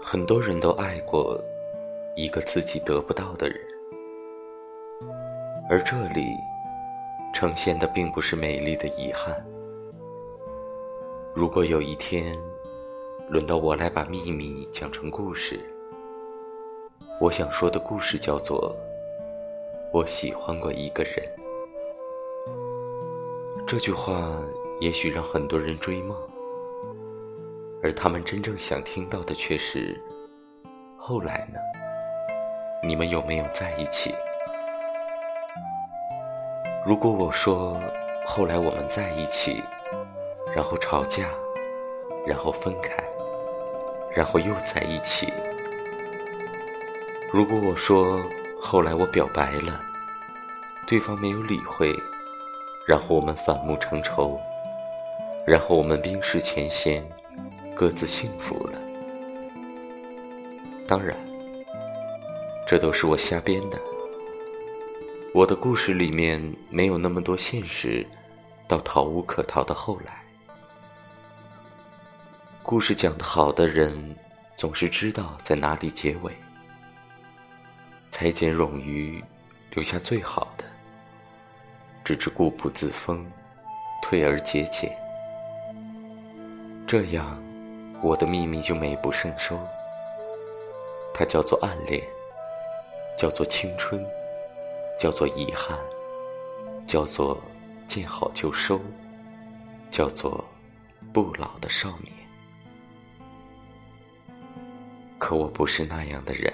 很多人都爱过一个自己得不到的人，而这里呈现的并不是美丽的遗憾。如果有一天轮到我来把秘密讲成故事，我想说的故事叫做“我喜欢过一个人”。这句话也许让很多人追梦。而他们真正想听到的却是：后来呢？你们有没有在一起？如果我说后来我们在一起，然后吵架，然后分开，然后又在一起；如果我说后来我表白了，对方没有理会，然后我们反目成仇，然后我们冰释前嫌。各自幸福了。当然，这都是我瞎编的。我的故事里面没有那么多现实，到逃无可逃的后来。故事讲得好的人，总是知道在哪里结尾。裁剪冗余，留下最好的，直至固步自封，退而节俭，这样。我的秘密就美不胜收，它叫做暗恋，叫做青春，叫做遗憾，叫做见好就收，叫做不老的少年。可我不是那样的人。